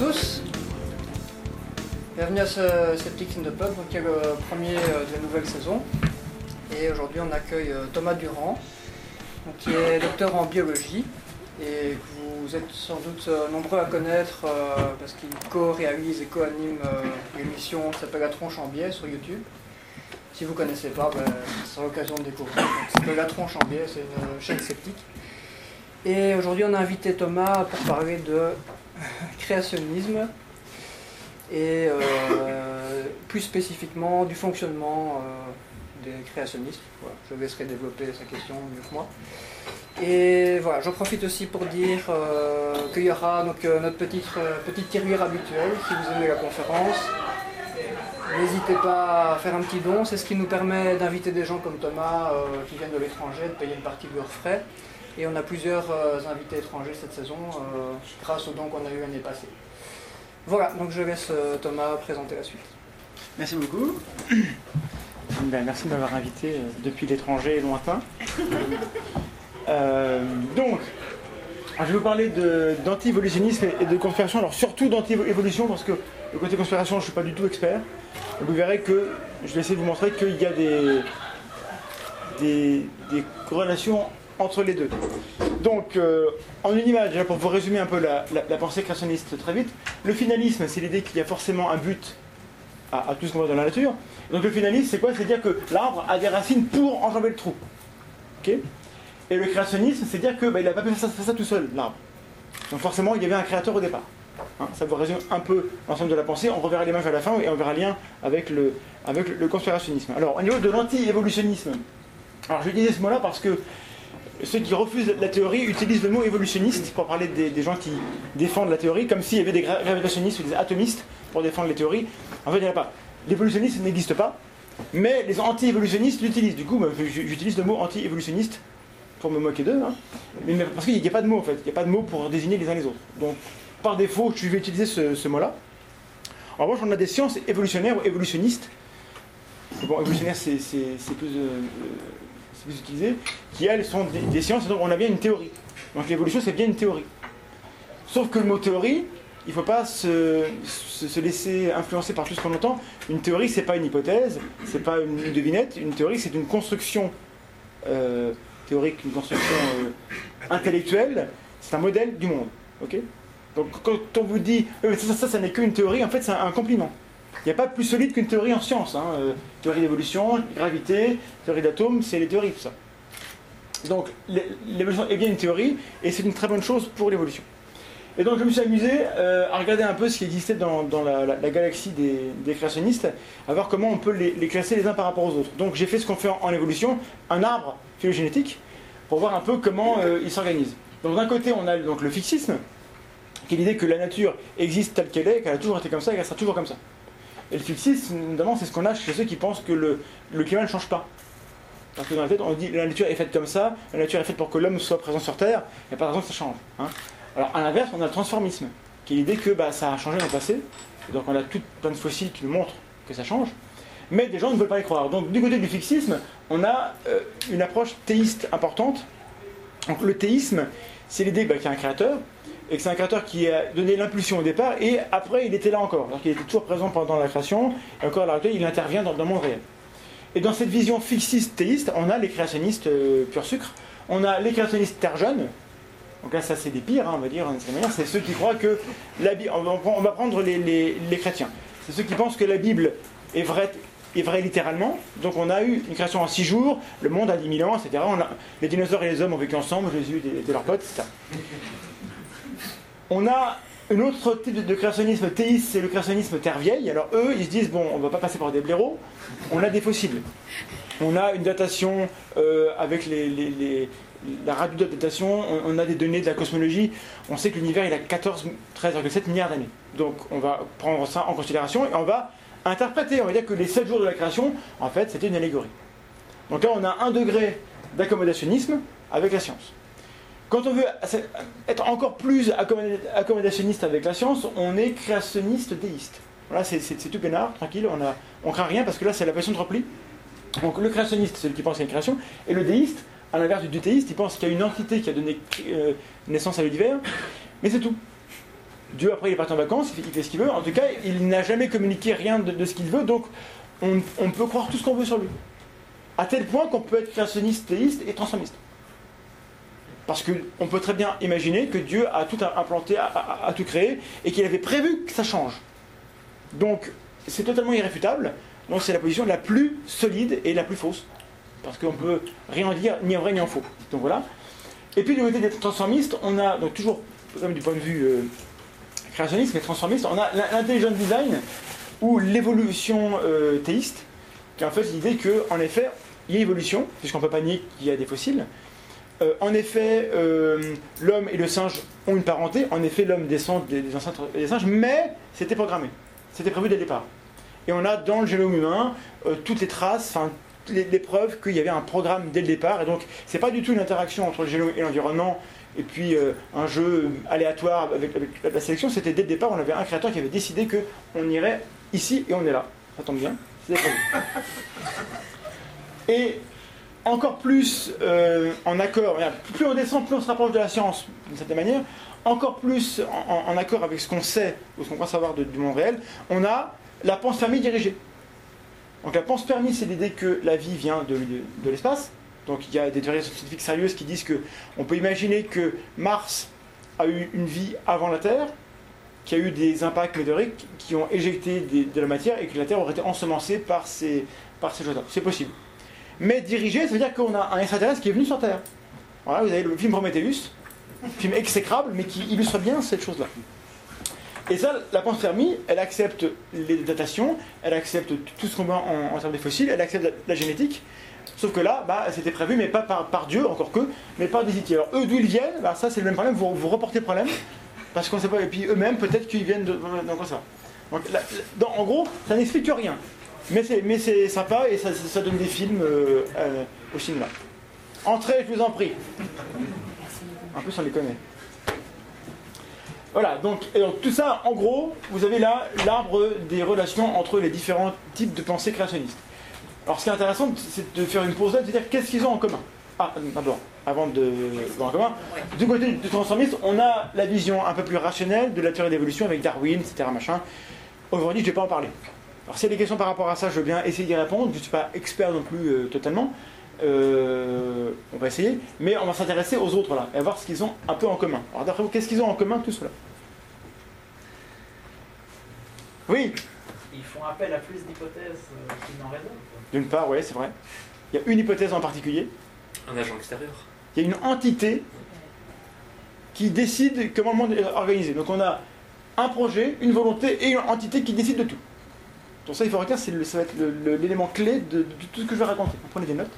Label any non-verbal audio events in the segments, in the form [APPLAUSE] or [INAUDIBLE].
Tous. Bienvenue à ce Sceptics in the Pub, qui est le premier euh, de la nouvelle saison. Et aujourd'hui, on accueille euh, Thomas Durand, qui est docteur en biologie et que vous êtes sans doute euh, nombreux à connaître parce qu'il co-réalise et co-anime l'émission qui s'appelle La Tronche en biais sur YouTube. Si vous ne connaissez pas, ben, c'est l'occasion de découvrir. Donc, La Tronche en biais, c'est une chaîne sceptique. Et aujourd'hui, on a invité Thomas pour parler de créationnisme et euh, plus spécifiquement du fonctionnement euh, des créationnistes. je laisserai développer sa question mieux que moi. Et voilà, j'en profite aussi pour dire euh, qu'il y aura donc, notre petite, petite habituelle si vous aimez la conférence. N'hésitez pas à faire un petit don, c'est ce qui nous permet d'inviter des gens comme Thomas qui viennent de l'étranger, de payer une partie de leurs frais. Et on a plusieurs invités étrangers cette saison grâce aux dons qu'on a eu l'année passée. Voilà, donc je laisse euh, Thomas présenter la suite. Merci beaucoup. [COUGHS] Ben, merci de m'avoir invité euh, depuis l'étranger lointain. Euh, donc, je vais vous parler d'anti-évolutionnisme et de conspiration, alors surtout d'anti-évolution, parce que le côté conspiration, je ne suis pas du tout expert. Vous verrez que je vais essayer de vous montrer qu'il y a des, des, des corrélations entre les deux. Donc, euh, en une image, pour vous résumer un peu la, pensée créationniste très vite, le finalisme, c'est l'idée qu'il y a forcément un but à, tout ce qu'on voit dans la nature. Donc le finalisme, c'est quoi? C'est dire que l'arbre a des racines pour enjamber le trou. Et le créationnisme, c'est dire qu'il bah, n'a pas pu faire ça, tout seul, l'arbre. Donc forcément, il y avait un créateur au départ. Hein, ça vous résume un peu l'ensemble de la pensée. On reverra l'image à la fin et on verra le lien avec le, avec le conspirationnisme. Alors, au niveau de l'anti-évolutionnisme, alors utiliser ce mot-là parce que ceux qui refusent la théorie utilisent le mot évolutionniste pour parler des, gens qui défendent la théorie, comme s'il y avait des gravitationnistes ou des atomistes pour défendre les théories. En fait, il n'y en a pas. L'évolutionniste n'existe pas, mais les anti-évolutionnistes l'utilisent. Du coup, j'utilise le mot anti-évolutionniste pour me moquer d'eux, hein. parce qu'il n'y a pas de mot en fait, il n'y a pas de mot pour désigner les uns les autres. Donc, par défaut, je vais utiliser ce, mot-là. En revanche, on a des sciences évolutionnaires ou évolutionnistes. Bon, évolutionnaire, c'est plus. Euh, plus utilisées, qui elles sont des, sciences, donc on a bien une théorie. Donc l'évolution, c'est bien une théorie. Sauf que le mot théorie, il ne faut pas se, laisser influencer par tout ce qu'on entend. Une théorie, c'est pas une hypothèse, c'est pas une devinette. Une théorie, c'est une construction euh, théorique, une construction euh, intellectuelle. C'est un modèle du monde. Donc quand on vous dit euh, ça, ça n'est qu'une théorie, en fait, c'est un compliment. Il n'y a pas plus solide qu'une théorie en science. Hein. Euh, théorie d'évolution, gravité, théorie d'atomes, c'est les théories, tout ça. Donc l'évolution est bien une théorie et c'est une très bonne chose pour l'évolution. Et donc je me suis amusé euh, à regarder un peu ce qui existait dans, la, galaxie des, créationnistes, à voir comment on peut les, classer les uns par rapport aux autres. Donc j'ai fait ce qu'on fait en, évolution, un arbre phylogénétique, pour voir un peu comment euh, il s'organise. Donc d'un côté on a donc le fixisme, qui est l'idée que la nature existe telle qu'elle est, qu'elle a toujours été comme ça et qu'elle sera toujours comme ça. Et le fixisme, notamment, c'est ce qu'on a chez ceux qui pensent que le, climat ne change pas. Parce que dans la tête, on dit la nature est faite comme ça, la nature est faite pour que l'homme soit présent sur Terre, et par exemple ça change. Hein. Alors à l'inverse, on a le transformisme, qui est l'idée que bah, ça a changé dans le passé, donc on a tout plein de fossiles qui nous montrent que ça change, mais des gens ne veulent pas y croire. Donc du côté du fixisme, on a euh, une approche théiste importante. Donc le théisme, c'est l'idée bah, qu'il y a un créateur, et que c'est un créateur qui a donné l'impulsion au départ, et après il était là encore. Donc il était toujours présent pendant la création, et encore à la il intervient dans, le monde réel. Et dans cette vision fixiste théiste, on a les créationnistes euh, pur sucre, on a les créationnistes terre jeune, donc là ça c'est des pires, hein, on va dire, c'est ceux qui croient que la Bible, on va prendre les, chrétiens, c'est ceux qui pensent que la Bible est vraie, est littéralement, donc on a eu une création en six jours, le monde a 10 000 ans, etc. Les dinosaures et les hommes ont vécu ensemble, Jésus était leur pote, etc. On a un autre type de créationnisme théiste, c'est le créationnisme terre vieille. Alors eux, ils se disent, bon, on ne va pas passer par des blaireaux, on a des fossiles. On a une datation euh, avec la radio de datation, on, a des données de la cosmologie. On sait que l'univers il a 14, 13,7 milliards d'années. Donc on va prendre ça en considération et on va interpréter, on va dire que les 7 jours de la création, en fait, c'était une allégorie. Donc là, on a un degré d'accommodationnisme avec la science. Quand on veut être encore plus accommodationniste avec la science, on est créationniste déiste. Voilà, c'est tout peinard, tranquille, on a, on craint rien parce que là c'est la passion de repli. Donc le créationniste, c'est celui qui pense qu'il y a une création, et le déiste, à l'inverse du théiste, il pense qu'il y a une entité qui a donné euh, naissance à l'univers, mais c'est tout. Dieu, après, il est parti en vacances, il fait, ce qu'il veut. En tout cas, il n'a jamais communiqué rien de, ce qu'il veut, donc on, peut croire tout ce qu'on veut sur lui. À tel point qu'on peut être créationniste, théiste et transformiste. Parce qu'on peut très bien imaginer que Dieu a tout implanté, a, tout créé, et qu'il avait prévu que ça change. Donc, c'est totalement irréfutable. Donc, c'est la position la plus solide et la plus fausse. Parce qu'on ne peut rien en dire, ni en vrai, ni en faux. Donc voilà. Et puis, du côté des transformistes, on a, donc toujours, du point de vue euh, créationniste, mais transformiste, on a l'intelligent design ou l'évolution euh, théiste, qui est en fait l'idée qu'en effet, il y a évolution, puisqu'on ne peut pas nier qu'il y a des fossiles. Euh, en effet, l'homme et le singe ont une parenté. En effet, l'homme descend des, ancêtres des singes, mais c'était programmé. C'était prévu dès le départ. Et on a dans le génome humain toutes les traces, enfin les, preuves qu'il y avait un programme dès le départ. Et donc, c'est pas du tout une interaction entre le génome et l'environnement, et puis euh, un jeu aléatoire avec, la sélection. C'était dès le départ, on avait un créateur qui avait décidé qu'on irait ici et on est là. Ça tombe bien. Et encore plus euh, en accord, plus on descend, plus on se rapproche de la science, d'une certaine manière, encore plus en, accord avec ce qu'on sait ou ce qu'on croit savoir du monde réel, on a la pensée famille dirigée. Donc la pense permis, c'est l'idée que la vie vient de, l'espace. Donc il y a des théories scientifiques sérieuses qui disent qu'on peut imaginer que Mars a eu une vie avant la Terre, qu'il y a eu des impacts météoriques qui ont éjecté de la matière et que la Terre aurait été ensemencée par ces, par ces choses-là. C'est possible. Mais dirigé, ça veut dire qu'on a un extraterrestre qui est venu sur Terre. Voilà, vous avez le film Prometheus, film exécrable, mais qui illustre bien cette chose-là. Et ça, la pensée Fermi, elle accepte les datations, elle accepte tout ce qu'on voit en, termes de fossiles, elle accepte la, génétique. Sauf que là, bah, c'était prévu, mais pas par, Dieu, encore que, mais par des itiers. Alors eux, d'où ils viennent, bah, ça c'est le même problème, vous, reportez le problème, parce qu'on sait pas, et puis eux-mêmes, peut-être qu'ils viennent de, quoi ça. Donc, en gros, ça n'explique rien. Mais c'est sympa et ça, donne des films euh, euh, au cinéma. Entrez, je vous en prie. En plus, on les connaît. Voilà, donc, tout ça, en gros, vous avez là l'arbre des relations entre les différents types de pensée créationnistes. Alors ce qui est intéressant, c'est de faire une pause là, de dire qu'est-ce qu'ils ont en commun? Ah, d'abord, avant de voir en commun, du côté du transformiste, on a la vision un peu plus rationnelle de la théorie d'évolution avec Darwin, etc. Machin. Aujourd'hui, je ne vais pas en parler. Alors s'il y a des questions par rapport à ça, je veux bien essayer d'y répondre. Je ne suis pas expert non plus euh, totalement. Euh, on va essayer, mais on va s'intéresser aux autres là, et voir ce qu'ils ont un peu en commun. Alors d'après vous, qu'est-ce qu'ils ont en commun tout cela? Oui? Ils font appel à plus d'hypothèses euh, qu'ils n'en raisonnent. D'une part, oui, c'est vrai. Il y a une hypothèse en particulier. Un agent extérieur. Il y a une entité qui décide comment le monde est organisé. Donc on a un projet, une volonté et une entité qui décide de tout. Donc ça, il faut retenir, ça va être l'élément clé de, tout ce que je vais raconter. Vous prenez des notes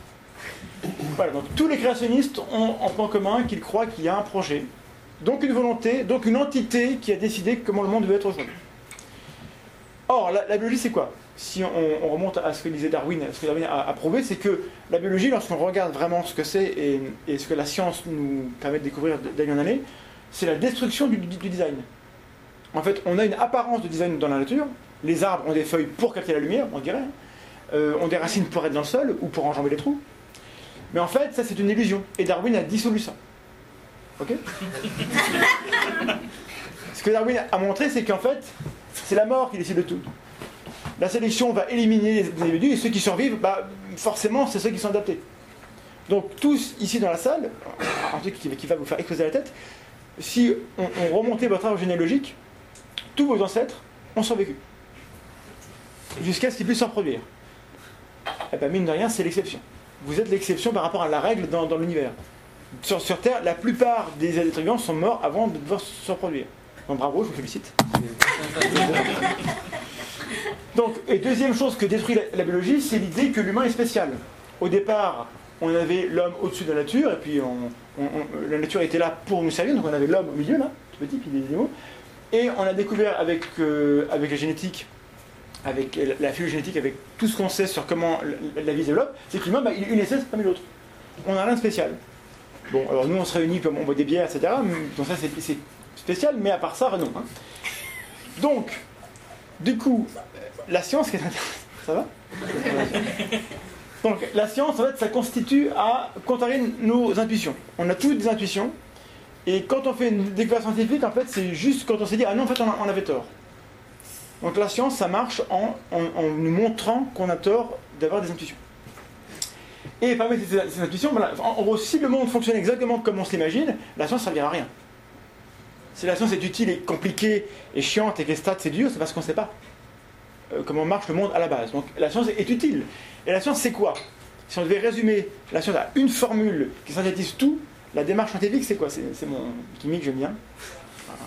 voilà, donc tous les créationnistes ont en point commun qu'ils croient qu'il y a un projet, donc une volonté, donc une entité qui a décidé comment le monde veut être aujourd'hui. Or, la, biologie, c'est quoi? Si on, remonte à ce que disait Darwin, ce que Darwin a, prouvé, c'est que la biologie, lorsqu'on regarde vraiment ce que c'est et, ce que la science nous permet de découvrir d'année en année, c'est la destruction du, design. En fait, on a une apparence de design dans la nature. Les arbres ont des feuilles pour capter la lumière, on dirait. Euh, ont des racines pour être dans le sol ou pour enjamber les trous. Mais en fait, ça c'est une illusion. Et Darwin a dissolu ça. Ok [LAUGHS] Ce que Darwin a montré, c'est qu'en fait, c'est la mort qui décide de tout. La sélection va éliminer les individus et ceux qui survivent, bah, forcément, c'est ceux qui sont adaptés. Donc tous ici dans la salle, un truc qui, va vous faire exploser la tête, si on, remontait votre arbre généalogique, tous vos ancêtres ont survécu. Jusqu'à ce qu'ils puissent se reproduire. Et eh bien mine de rien, c'est l'exception vous êtes l'exception par rapport à la règle dans, l'univers. Sur, Terre, la plupart des vivants sont morts avant de devoir se reproduire. Donc bravo, je vous félicite. [LAUGHS] Donc, et deuxième chose que détruit la, biologie, c'est l'idée que l'humain est spécial. Au départ, on avait l'homme au-dessus de la nature, et puis la nature était là pour nous servir, donc on avait l'homme au milieu, là, tout petit, puis des animaux. Et on a découvert avec, euh, avec la génétique avec la phylogénétique, avec tout ce qu'on sait sur comment la vie se développe, c'est que l'humain, bah, il est une espèce parmi l'autre. On n'a rien de spécial. Bon, alors nous, on se réunit, on boit des bières, etc. Donc ça, c'est spécial, mais à part ça, non. Hein. Donc, du coup, la science, ça va? Donc, la science, en fait, ça constitue à contrarier nos intuitions. On a toutes des intuitions, Et quand on fait une découverte scientifique, en fait, c'est juste quand on s'est dit, ah non, en fait, on avait tort. Donc la science, ça marche en, nous montrant qu'on a tort d'avoir des intuitions. Et parmi ces, intuitions, voilà, en, gros, si le monde fonctionne exactement comme on s'imagine, la science ne servira à rien. Si la science est utile et compliquée et chiante et que les stats c'est dur, c'est parce qu'on ne sait pas euh, comment marche le monde à la base. Donc la science est utile. Et la science, c'est quoi? Si on devait résumer la science à une formule qui synthétise tout, la démarche scientifique, c'est quoi? C'est mon chimique, j'aime bien.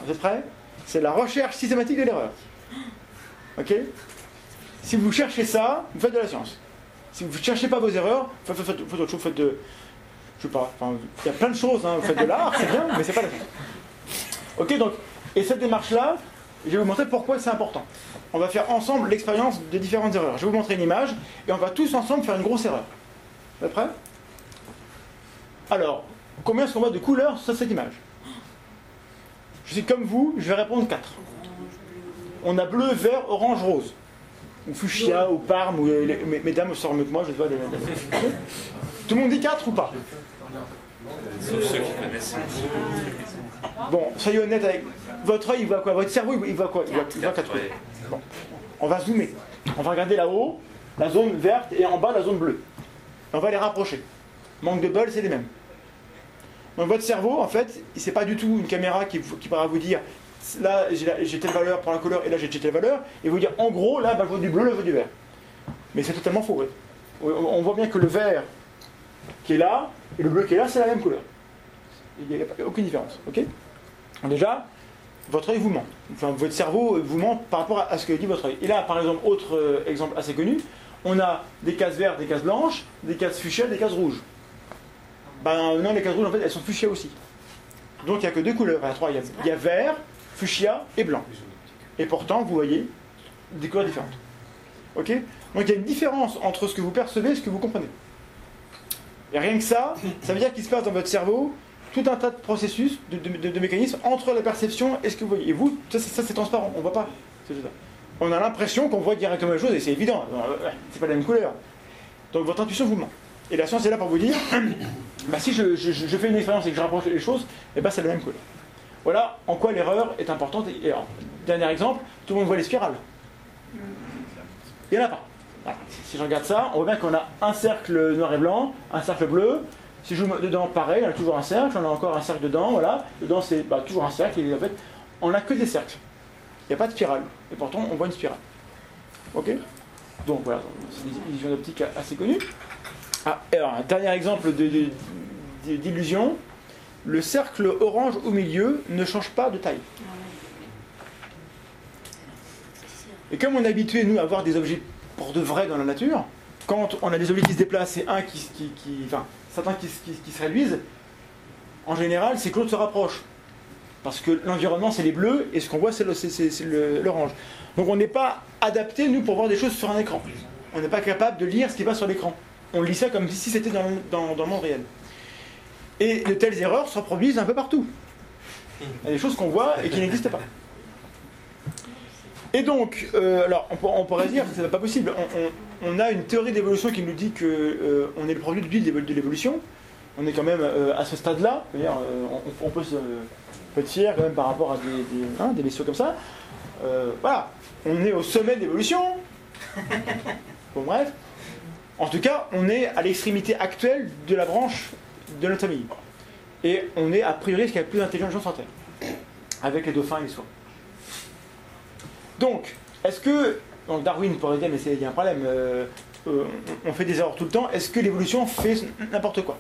Vous êtes prêts? C'est la recherche systématique de l'erreur. Ok Si vous cherchez ça, vous faites de la science. Si vous ne cherchez pas vos erreurs, faites, faites- autre chose, faites de. Je sais pas, il y a plein de choses, hein, vous faites de l'art, c'est bien, mais c'est pas la science. Ok, donc, et cette démarche-là, je vais vous montrer pourquoi c'est important. On va faire ensemble l'expérience de différentes erreurs. Je vais vous montrer une image et on va tous ensemble faire une grosse erreur. Vous êtes prêts? Alors, combien est-ce de couleurs sur cette image? Je suis comme vous, je vais répondre 4. On a bleu, vert, orange, rose. Ou fuchsia, ou parme, ou les- les- mesdames sortent mieux que moi, je sais pas. les- les- Tout le monde dit 4 ou pas? Sauf ceux qui connaissent. Bon, soyez honnête avec votre œil, il voit quoi? Votre cerveau, il voit quoi? Il voit, il voit. Bon. On va zoomer. On va regarder là-haut, la zone verte, et en bas, la zone bleue. On va les rapprocher. Manque de bol, c'est les mêmes. Donc votre cerveau, en fait, c'est pas du tout une caméra qui, vous- qui pourra vous dire là j'ai telle valeur pour la couleur et là j'ai telle valeur, et vous dire en gros là bah, je vois du bleu, là je vois du vert. Mais c'est totalement faux. ouais. On voit bien que le vert qui est là et le bleu qui est là, c'est la même couleur. Il n'y a, aucune différence. ok? Déjà, votre œil vous ment. Enfin, votre cerveau vous ment par rapport à, ce que dit votre œil. Et là, par exemple, autre euh, exemple assez connu, on a des cases vertes, des cases blanches, des cases fuchsia, des cases rouges. Ben non, les cases rouges, en fait, elles sont fuchsia aussi. Donc il n'y a que deux couleurs. Il y, a, il y a vert, fuchsia et blanc. Et pourtant, vous voyez des couleurs différentes. Ok? Donc il y a une différence entre ce que vous percevez et ce que vous comprenez. Et rien que ça, ça veut dire qu'il se passe dans votre cerveau tout un tas de processus, de, mécanismes entre la perception et ce que vous voyez. Et vous, ça, c'est- transparent, on voit pas. On a l'impression qu'on voit directement les choses et c'est évident. Euh, C'est pas la même couleur. Donc votre intuition vous ment. Et la science est là pour vous dire, [COUGHS] bah, si je, fais une expérience et que je rapproche les choses, et ben c'est la même couleur. Voilà en quoi l'erreur est importante. Et alors, dernier exemple, tout le monde voit les spirales. Il n'y en a pas. Voilà. Si je regarde ça, on voit bien qu'on a un cercle noir et blanc, un cercle bleu. Si je joue dedans, pareil, on a toujours un cercle, on a encore un cercle dedans, voilà. Dedans, c'est bah, toujours un cercle, et en fait, on n'a que des cercles. Il n'y a pas de spirale. Et pourtant, on voit une spirale. Ok? Donc voilà, c'est des illusions d'optique assez connues. Ah, et alors, un dernier exemple d'illusion. Le cercle orange au milieu ne change pas de taille. Et comme on est habitué, nous, à voir des objets pour de vrai dans la nature, quand on a des objets qui se déplacent et un qui, qui, enfin, certains qui, se- réduisent, en général, c'est que l'autre se rapproche. Parce que l'environnement, c'est les bleus, et ce qu'on voit, c'est l'orange. Donc on n'est pas adapté, nous, pour voir des choses sur un écran. On n'est pas capable de lire ce qui passe sur l'écran. On lit ça comme si c'était dans, dans- dans le monde réel. Et de telles erreurs se reproduisent un peu partout. Il y a des choses qu'on voit et qui n'existent pas. Et donc, euh, alors, on, pour- on pourrait dire que ce n'est pas possible. On, a une théorie d'évolution qui nous dit que euh, est le produit de l'évolution. On est quand même euh, à ce stade-là. Euh, on, peut se fier quand même par rapport à des, des, hein, comme ça. Voilà, on est au sommet de l'évolution. Bon, bref. En tout cas, on est à l'extrémité actuelle de la branche de notre famille. Et on est a priori ce qu'il y a plus gens sur Terre. Avec les dauphins et les soies. Donc, est-ce que. Donc Darwin pourrait dire, mais il y a un problème. euh, euh, on fait des erreurs tout le temps. Est-ce que l'évolution fait n'importe quoi?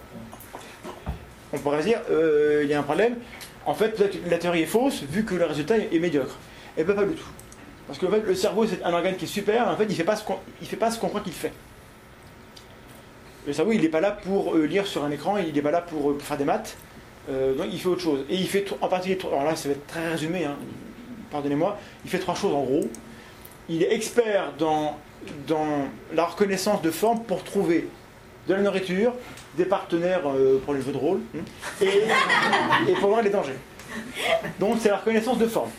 On pourrait dire, euh, il y a un problème. En fait, la théorie est fausse vu que le résultat est, médiocre. Et bien pas du tout. Parce que en fait, le cerveau, c'est un organe qui est super. En fait, il ne fait pas ce qu'on croit qu'il fait. Le cerveau, il n'est pas là pour euh, lire sur un écran, il n'est pas là pour, euh, faire des maths. Euh, donc il fait autre chose. Et il fait en particulier, alors là, ça va être très résumé, hein, pardonnez-moi, il fait trois choses en gros. Il est expert dans, la reconnaissance de formes pour trouver de la nourriture, des partenaires pour les jeux de rôle, hein, et, et pour voir les dangers. Donc c'est la reconnaissance de forme.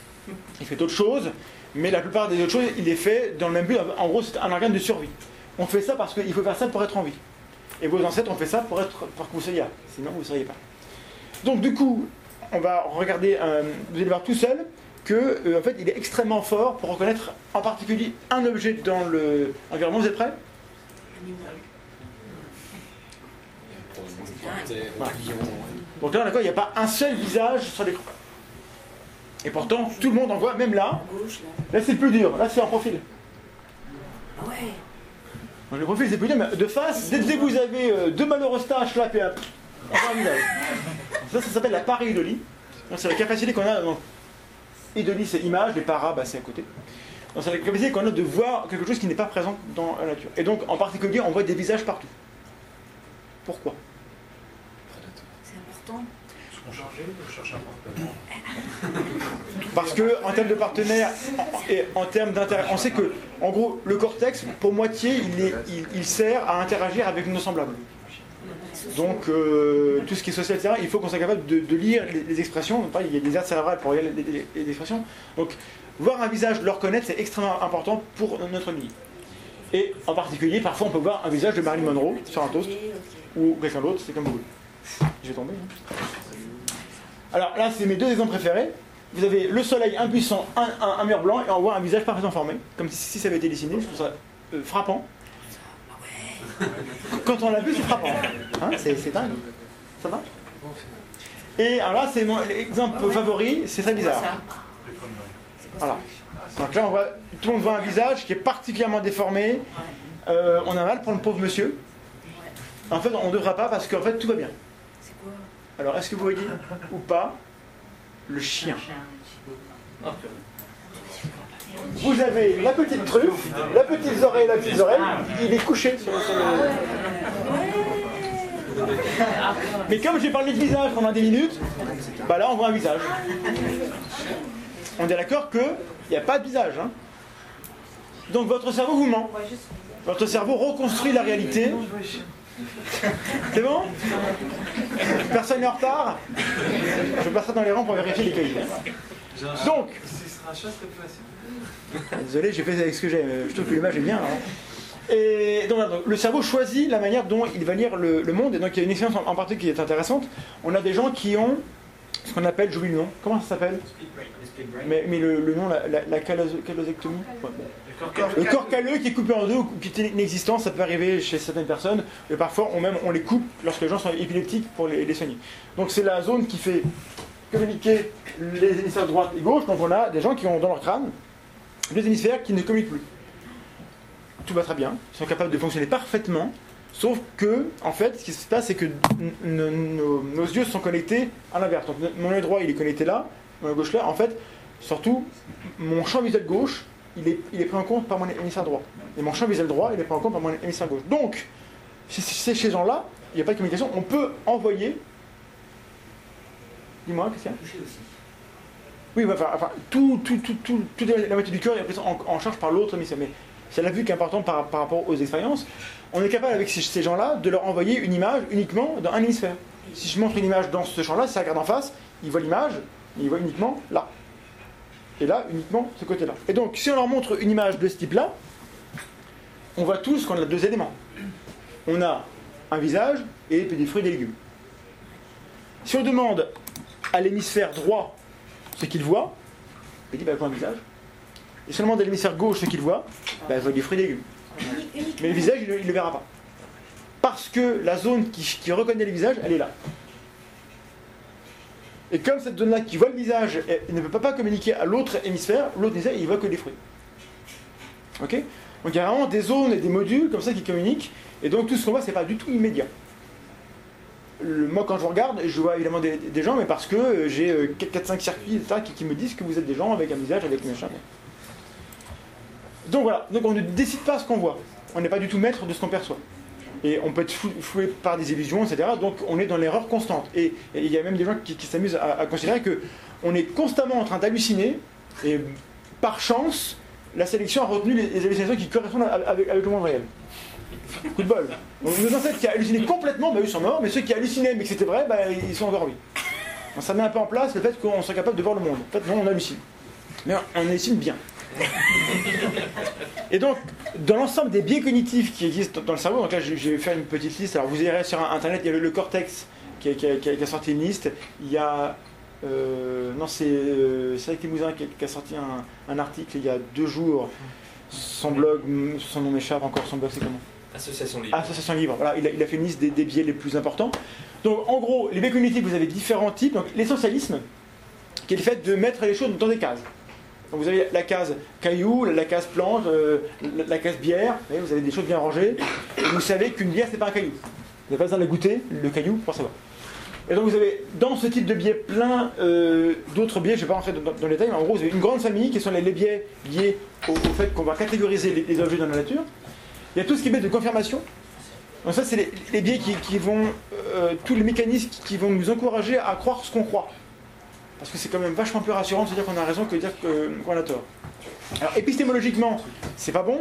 Il fait d'autres choses, mais la plupart des autres choses, il les fait dans le même but. En gros, c'est un organe de survie. On fait ça parce qu'il faut faire ça pour être en vie. Et vos ancêtres ont fait ça pour, être, pour que vous soyez là. Sinon, vous ne seriez pas. Donc, du coup, on va regarder, un- vous allez voir tout seul que euh, en fait, il est extrêmement fort pour reconnaître en particulier un objet dans le environnement. Vous êtes prêts? Donc là, d'accord, il n'y a pas un seul visage sur l'écran. Et pourtant, tout le monde en voit, même là. Là. C'est le plus dur. Là, c'est en profil. Ouais. Le profil, c'est plus mais de face, dès que vous avez euh, deux malheureuses taches là, voit un. Ça, ça s'appelle la pareidolie. C'est la capacité qu'on a. Idolie, c'est image, les para, bah, c'est à côté. C'est la capacité qu'on a de voir quelque chose qui n'est pas présent dans la nature. Et donc, en particulier, on voit des visages partout. Pourquoi? C'est important. [LAUGHS] Parce que en termes de partenaires en- et en termes d'intérêt, on sait que en gros le cortex pour moitié il, est- il- sert à interagir avec nos semblables. Donc euh, tout ce qui est social, etc. Il faut qu'on soit capable de, lire les, les expressions. Il y a des aires cérébrales pour lire les, les- expressions. Donc voir un visage, le reconnaître, c'est extrêmement important pour notre mini. Et en particulier, parfois on peut voir un visage de Marilyn Monroe sur un toast ou quelqu'un d'autre, c'est comme vous voulez. Tomber. hein. Alors là, c'est mes deux exemples préférés. Vous avez le soleil impuissant, un, un- un mur blanc, et on voit un visage parfaitement formé, comme si, ça avait été dessiné. Je trouve ça euh, frappant. Quand on l'a vu, c'est frappant. Hein, c'est dingue. Ça va? Et alors là, c'est mon exemple favori, c'est ça bizarre. Voilà. Donc là, on voit, tout le monde voit un visage qui est particulièrement déformé. Euh, on a mal pour le pauvre monsieur. En fait, on ne devra pas parce qu'en fait, tout va bien. Alors, est-ce que vous voyez ou pas le chien Vous avez la petite truffe, la petite oreille, la petite oreille, il est couché sur, le... Mais comme j'ai parlé de visage pendant des minutes, bah là on voit un visage. On est d'accord que il n'y a pas de visage. hein. Donc votre cerveau vous ment. Votre cerveau reconstruit la réalité. C'est bon? Personne n'est en retard? Je passerai dans les rangs pour vérifier les cahiers. Donc, désolé, j'ai fait avec ce que j'ai. Je trouve que l'image est bien. hein. Et donc, le cerveau choisit la manière dont il va lire le, le monde. Et donc il y a une expérience en, en particulier qui est intéressante. On a des gens qui ont ce qu'on appelle, j'oublie le nom, comment ça s'appelle? Mais, mais le, le nom, la, la, la calose- calosectomie? Ouais. Le corps calleux qui est coupé en deux ou qui est inexistant, ça peut arriver chez certaines personnes, et parfois on, même, on les coupe lorsque les gens sont épileptiques pour les, les soigner. Donc c'est la zone qui fait communiquer les hémisphères droite et gauche, donc on a des gens qui ont dans leur crâne deux hémisphères qui ne communiquent plus. Tout va très bien, ils sont capables de fonctionner parfaitement, sauf que, en fait, ce qui se passe, c'est que nos, nos yeux sont connectés à l'inverse. Donc mon œil droit, il est connecté là, mon œil gauche là. En fait, surtout, mon champ visuel gauche, il est, il est pris en compte par mon hémisphère droit. Et mon champ visuel droit, il est pris en compte par mon hémisphère gauche. Donc, si c'est chez ces gens-là, il n'y a pas de communication, on peut envoyer. Dis-moi, a Oui, bah, enfin, enfin, tout, tout, tout, tout, toute la moitié du cœur est prise en, en charge par l'autre hémisphère. Mais c'est la vue qui est importante par, par rapport aux expériences. On est capable, avec ces, ces gens-là, de leur envoyer une image uniquement dans un hémisphère. Si je montre une image dans ce champ-là, si ça regarde en face, il voit l'image, il voit uniquement là. Et là, uniquement ce côté-là. Et donc, si on leur montre une image de ce type-là, on voit tous qu'on a deux éléments. On a un visage et des fruits et des légumes. Si on demande à l'hémisphère droit ce qu'il voit, il dit bah, un visage. Et si on demande à l'hémisphère gauche ce qu'il voit, bah, il des fruits et des légumes. Mais le visage, il ne le verra pas. Parce que la zone qui, qui reconnaît le visage, elle est là. Et comme cette zone-là qui voit le visage ne peut pas communiquer à l'autre hémisphère, l'autre hémisphère, il voit que des fruits. Ok? Donc il y a vraiment des zones et des modules comme ça qui communiquent, et donc tout ce qu'on voit, c'est pas du tout immédiat. Moi, quand je regarde, je vois évidemment des, gens, mais parce que euh, j'ai euh, 4-5 circuits etc., qui, qui me disent que vous êtes des gens avec un visage, avec une machin. Donc voilà, donc on ne décide pas ce qu'on voit. On n'est pas du tout maître de ce qu'on perçoit. Et on peut être fou- foué par des illusions, etc. Donc on est dans l'erreur constante. Et il y a même des gens qui, s'amusent à, considérer que on est constamment en train d'halluciner. Et par chance, la sélection a retenu les, hallucinations qui correspondent avec, le monde réel. Coup de bol. Donc, nos ancêtres qui a halluciné complètement, bah, eux sont morts. Mais ceux qui hallucinaient mais que c'était vrai, bah, ils sont encore. Donc, ça met un peu en place le fait qu'on soit capable de voir le monde. En fait, non, on hallucine. Mais on hallucine bien. [LAUGHS] Et donc, dans l'ensemble des biais cognitifs qui existent dans le cerveau, donc là j'ai j'ai fait une petite liste. Alors vous irez sur internet, il y a le, le cortex qui a, qui a- qui a- qui a sorti une liste. Il y a Euh, non, c'est euh, Limousin qui, a- qui a sorti un, un article il y a deux jours. Son blog, son nom m'échappe encore, son blog c'est comment? Association libre. Association libre. Voilà, il a, il a fait une liste des, des biais les plus importants. Donc en gros, les biais cognitifs, vous avez différents types. Donc l'essentialisme, qui est le fait de mettre les choses dans des cases. Donc vous avez la case caillou, la case plante, euh, la, case bière. Vous, vous avez des choses bien rangées. Et vous savez qu'une bière, c'est pas un caillou. Vous n'avez pas besoin de la goûter, le caillou, pour savoir. Et donc vous avez dans ce type de biais plein euh, d'autres biais, je ne vais pas rentrer dans, les détails, mais en gros vous avez une grande famille qui sont les, biais liés au, fait qu'on va catégoriser les, objets dans la nature. Il y a tout ce qui est de confirmation. Donc ça c'est les, biais qui, vont, euh, tous les mécanismes qui vont nous encourager à croire ce qu'on croit. Parce que c'est quand même vachement plus rassurant de se dire qu'on a raison que de dire qu'on a tort. Alors épistémologiquement, c'est pas bon,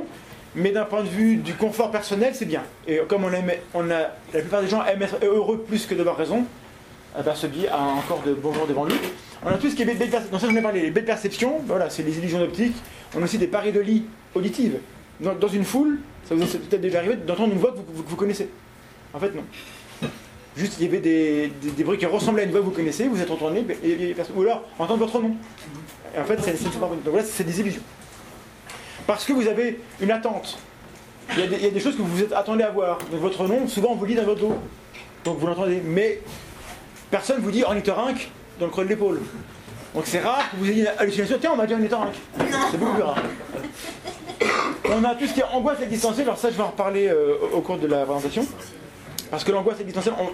mais d'un point de vue du confort personnel, c'est bien. Et comme on aime, on a, la plupart des gens aiment être heureux plus que d'avoir raison, eh ben, a encore de bons jours devant lui. On a tout ce qui est belles ça, ai parlé. Les belles perceptions, ben voilà, c'est les illusions optiques. On a aussi des paris de lit auditives. Dans, une foule, ça vous est peut-être déjà arrivé d'entendre une voix que vous connaissez. En fait, non. Juste, il y avait des, des, bruits qui ressemblaient à une voix que vous connaissez, vous êtes retourné, et- et- et- ou alors entendre votre nom. Et en fait, c'est c'est- des illusions. Parce que vous avez une attente. Il y, a des, choses que vous vous êtes- attendez à voir. Donc votre nom, souvent, on vous le dit dans votre dos. Donc vous l'entendez. Mais personne vous dit ornithorynque dans le creux de l'épaule. Donc c'est rare que vous ayez une hallucination. Tiens, on m'a dit ornithorynque. C'est beaucoup plus rare. On a tout ce qui est angoisse existentielle. Alors ça, je vais en reparler euh, au cours de la présentation. Parce que l'angoisse existentielle, on-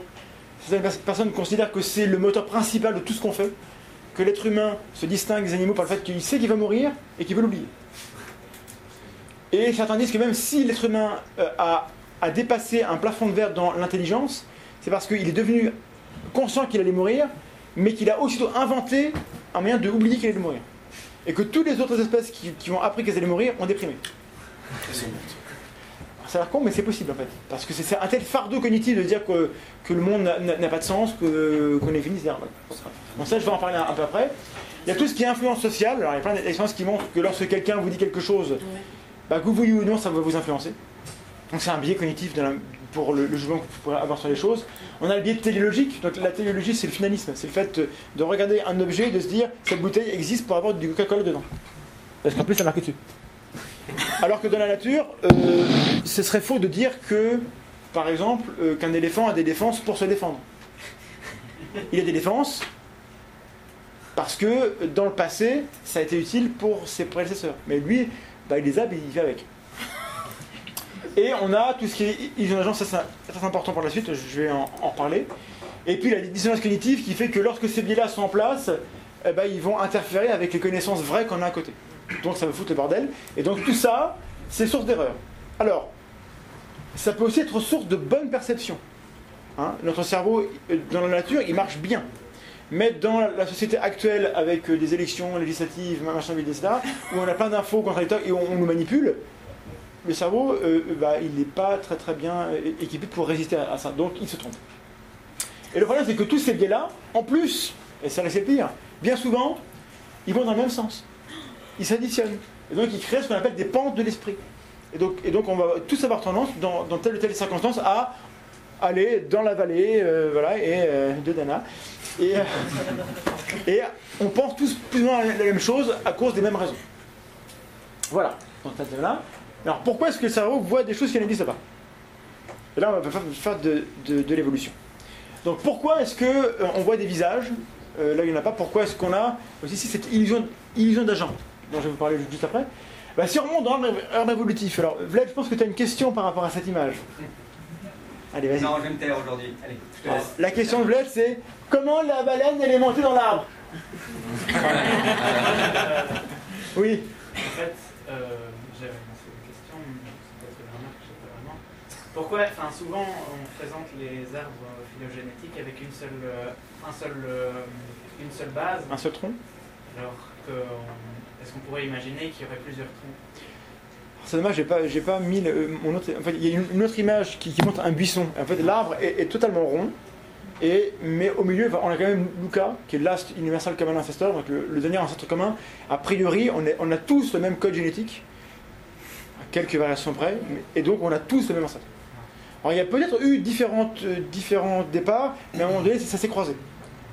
certaines pers- personnes considèrent que c'est le moteur principal de tout ce qu'on fait. Que l'être humain se distingue des animaux par le fait qu'il sait qu'il va mourir et qu'il veut l'oublier. Et certains disent que même si l'être humain euh, a, a dépassé un plafond de verre dans l'intelligence, c'est parce qu'il est devenu conscient qu'il allait mourir, mais qu'il a aussitôt inventé un moyen de oublier qu'il allait mourir. Et que toutes les autres espèces qui, qui ont appris qu'elles allaient mourir ont déprimé. Ça a l'air con, mais c'est possible en fait. Parce que c'est c'est un tel fardeau cognitif de dire que, que le monde n'a- pas de sens, qu'on est fini. voilà. Bon, ça, je vais en parler un, un peu après. Il y a tout ce qui est influence sociale. Alors, il y a plein d'expériences qui montrent que lorsque quelqu'un vous dit quelque chose, bah, que vous vouliez ou non, ça va vous influencer. Donc, c'est un biais cognitif de la- pour le, le jugement que vous pourrez avoir sur les choses. On a le biais téléologique. Donc, la téléologie, c'est le finalisme. C'est le fait de- de regarder un objet et de se dire cette bouteille existe pour avoir du Coca-Cola dedans. Parce qu'en plus, ça marque dessus. Alors que dans la nature, euh, ce serait faux de dire que, par exemple, euh, qu'un éléphant a des défenses pour se défendre. Il a des défenses parce que dans le passé, ça a été utile pour ses prédécesseurs. Mais lui, bah, il les a, mais il fait avec. Et on a tout ce qui est illusion d'agence, ça c'est important pour la suite, je vais en, reparler. Et puis la dissonance cognitive qui fait que lorsque ces biais-là sont en place, eh ben, ils vont interférer avec les connaissances vraies qu'on a à côté. Donc ça me fout le bordel. Et donc tout ça, c'est source d'erreur. Alors, ça peut aussi être source de bonne perception. Hein, notre cerveau, euh, dans la nature, il marche bien. Mais dans la société actuelle, avec euh, des élections législatives, machin, etc., où on a plein d'infos contradictoires et on, on nous manipule, le cerveau, euh, bah, il n'est pas très très bien euh, équipé pour résister à, à ça. Donc il se trompe. Et le problème, c'est que tous ces biais-là, en plus, et ça c'est le pire, bien souvent, ils vont dans le même sens. Ils s'additionnent. Et donc ils créent ce qu'on appelle des pentes de l'esprit. Et donc, et donc on va tous avoir tendance, dans, telle ou telle circonstance, à aller dans la vallée, euh, voilà, et euh, de Dana. Et, euh, et on pense tous plus ou moins la même chose à cause des mêmes raisons. Voilà, Alors pourquoi est-ce que le cerveau voit des choses qui n'existent pas? Et là, on va faire- de, l'évolution. Donc pourquoi est-ce qu'on voit des visages? Là, il n'y en a pas. Pourquoi est-ce qu'on a aussi cette illusion, illusion d'agent? Dont je vais vous parler juste après bah, Si on remonte dans l'ordre évolutif, alors Vlad, je pense que tu as une question par rapport à cette image. [LAUGHS] Allez, vas-y. Non, je vais me taire aujourd'hui. Allez, je te Alors, laisse. La question de Vlad, c'est comment la baleine elle est montée dans l'arbre [LAUGHS] Oui. En fait, euh, j'avais une question, mais c'est peut-être une remarque, je sais pas vraiment. Pourquoi, enfin, souvent on présente les arbres phylogénétiques avec une seule, euh, un seul, euh, une seule base, Un seul tronc alors que est-ce qu'on pourrait imaginer qu'il y aurait plusieurs troncs C'est dommage, j'ai pas, j'ai pas mis le- mon autre. En fait, il y a une, autre image qui, montre un buisson. En fait, l'arbre est, totalement rond. Et, mais au milieu, on a quand même Luca, qui est Last Universal Common Ancestor, donc le, dernier ancêtre commun. A priori, on, a tous le même code génétique, à quelques variations près, et donc on a tous le même ancêtre. Alors il y a peut-être eu euh, différents départs, mais à un moment donné, ça s'est croisé.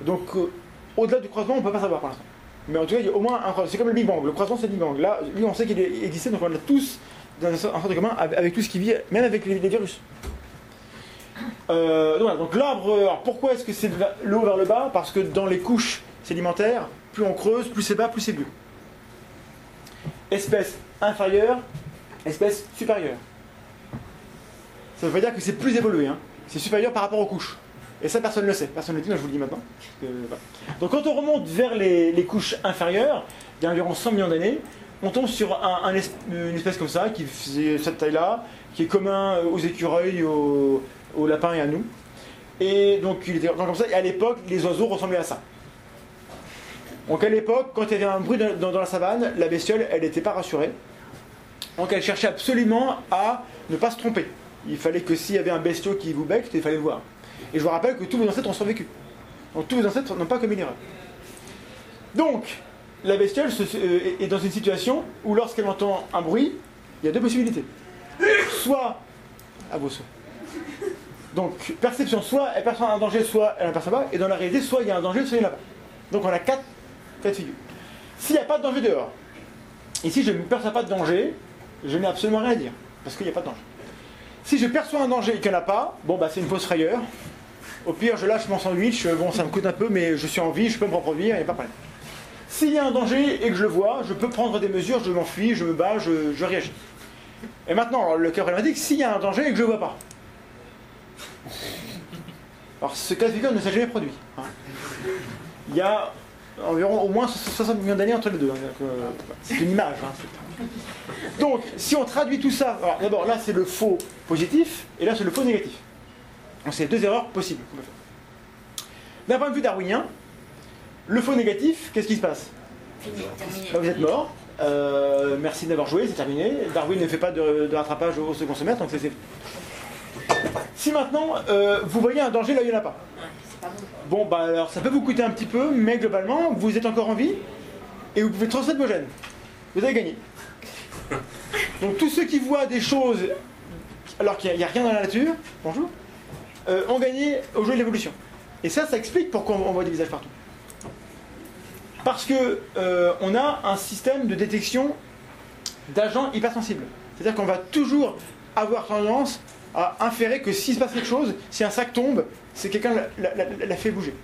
Donc euh, au-delà du croisement, on ne peut pas savoir pour l'instant. Mais en tout cas, il y a au moins un croisement. C'est comme le Big Bang. Le croisement, c'est le Big Bang. Là, lui, on sait qu'il existait, donc on a tous dans un sort de commun avec tout ce qui vit, même avec les, virus. Euh, donc, donc l'arbre, pourquoi est-ce que c'est vers- le haut vers le bas? Parce que dans les couches sédimentaires, plus on creuse, plus c'est bas, plus c'est bleu. Espèce inférieure, espèce supérieure. Ça veut pas dire que c'est plus évolué, hein. c'est supérieur par rapport aux couches. Et ça, personne ne le sait. Personne ne le dit, mais je vous le dis maintenant. Donc quand on remonte vers les, couches inférieures, il y a environ 100 millions d'années, on tombe sur une espèce comme ça, qui faisait cette taille-là, qui est commun aux écureuils, aux, lapins et à nous. Et donc il était comme ça, et à l'époque, les oiseaux ressemblaient à ça. Donc à l'époque, quand il y avait un bruit dans, dans- la savane, la bestiole, elle n'était pas rassurée. Donc elle cherchait absolument à ne pas se tromper. Il fallait que s'il y avait un bestiau qui vous becque, il fallait le voir. Et je vous rappelle que tous vos ancêtres ont survécu. Donc tous vos ancêtres n'ont pas commis une erreur. Donc, la bestiole euh, est dans une situation où lorsqu'elle entend un bruit, il y a deux possibilités. Soit à vos souhaits. Donc, perception, soit elle perçoit un danger, soit elle n'aperçoit pas, et dans la réalité, soit il y a un danger, soit il n'y en a pas. Donc on a quatre cas de figure. S'il n'y a pas de danger dehors, et si je ne perçois pas de danger, je n'ai absolument rien à dire, parce qu'il n'y a pas de danger. Si je perçois un danger et qu'il n'y en a pas, bon bah c'est une fausse frayeur. Au pire, je lâche mon sandwich, euh, bon ça me coûte un peu, mais je suis en vie, je peux me reproduire, il n'y a pas de problème. S'il y a un danger et que je le vois, je peux prendre des mesures, je m'enfuis, je me bats, je, réagis. Et maintenant, alors, le cas problématique, s'il y a un danger et que je ne le vois pas. Alors ce cas de figure ne s'est jamais produit. hein. Il y a environ au moins 60 millions d'années entre les deux. hein, c'est une image. hein, Donc, si on traduit tout ça, d'abord là c'est le faux positif et là c'est le faux négatif. Donc c'est deux erreurs possibles. qu'on peut faire. D'un point de vue darwinien, le faux négatif, qu'est-ce qui se passe? Bah, Vous êtes mort. Euh, merci d'avoir joué, c'est terminé. Darwin ne fait pas de, de rattrapage au second semestre, donc c'est-. Si maintenant euh, vous voyez un danger là il n'y en a pas. Bon, bah alors ça peut vous coûter un petit peu, mais globalement, vous êtes encore en vie et vous pouvez transmettre vos gènes. Vous avez gagné. Donc tous ceux qui voient des choses alors qu'il n'y a, rien dans la nature, bonjour, euh, ont gagné au jeu de l'évolution. Et ça, ça explique pourquoi on voit des visages partout. Parce que euh, on a un système de détection d'agents hypersensibles. C'est-à-dire qu'on va toujours avoir tendance à inférer que s'il se passe quelque chose, si un sac tombe, c'est quelqu'un l'a- l'a fait bouger.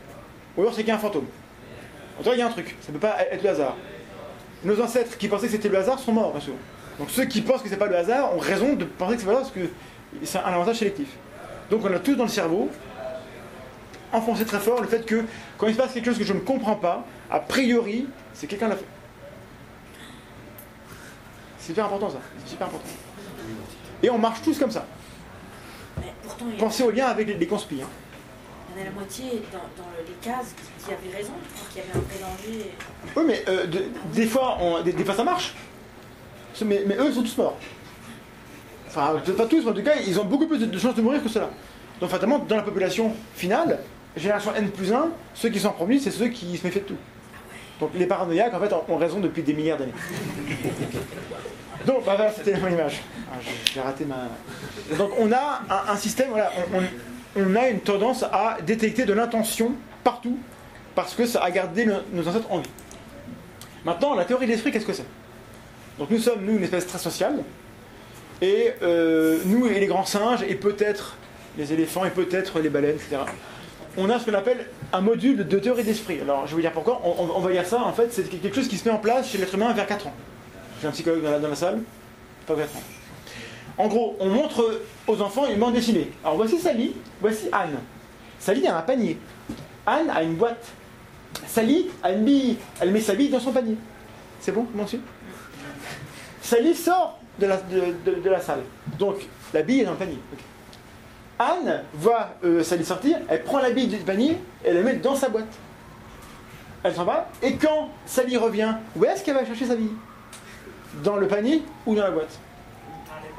Ou alors c'est qu'il y a un fantôme. En tout cas, il y a un truc. Ça ne peut pas être le hasard. Nos ancêtres qui pensaient que c'était le hasard sont morts, bien sûr. Donc ceux qui pensent que c'est pas le hasard ont raison de penser que c'est le hasard parce que c'est un avantage sélectif. Donc on a tous dans le cerveau enfoncé très fort le fait que quand il se passe quelque chose que je ne comprends pas, a priori, c'est quelqu'un l'a fait. C'est super important ça. C'est super important. Et on marche tous comme ça. Mais pourtant, il y, a, Pensez au lien avec les, les hein. il y en a la moitié dans, dans le- les cases qui, qui avaient raison, y avait un vrai danger. Oui, mais euh, de- des, fois, on- des, des fois ça marche. Mais, mais eux, ils sont tous morts. Enfin, pas tous, mais en tout cas, ils ont beaucoup plus de, chances de mourir que cela. Donc, fatalement, dans la population finale, génération N plus 1, ceux qui sont promis, c'est ceux qui se méfient de tout. Donc, les paranoïaques, en fait, ont- raison depuis des milliards d'années. Donc, bah, c'était mon image. Ah, j'ai- raté ma. Donc, on a un, système, voilà, on, a une tendance à détecter de l'intention partout, parce que ça a gardé nos ancêtres en vie. Maintenant, la théorie de l'esprit, qu'est-ce que c'est? Donc nous sommes, nous, une espèce très sociale, et euh, nous et les grands singes, et peut-être les éléphants, et peut-être les baleines, etc. On a ce qu'on appelle un module de théorie d'esprit. Alors, je vais vous dire pourquoi. On, va dire ça, en fait, c'est quelque chose qui se met en place chez l'être humain vers 4 ans. J'ai un psychologue dans la, dans la salle, pas 4 ans. En gros, on montre aux enfants une bande dessinée. Alors, voici Sally, voici Anne. Sally a un panier. Anne a une boîte. Sally a une bille. Elle met sa bille dans son panier. C'est bon, monsieur? Sally sort de la, de, de- la salle. Donc, la bille est dans le panier. Anne voit euh, Sally sortir, elle prend la bille du panier et la met dans sa boîte. Elle s'en va, et quand Sally revient, où est-ce qu'elle va chercher sa bille? Dans le panier ou dans la boîte?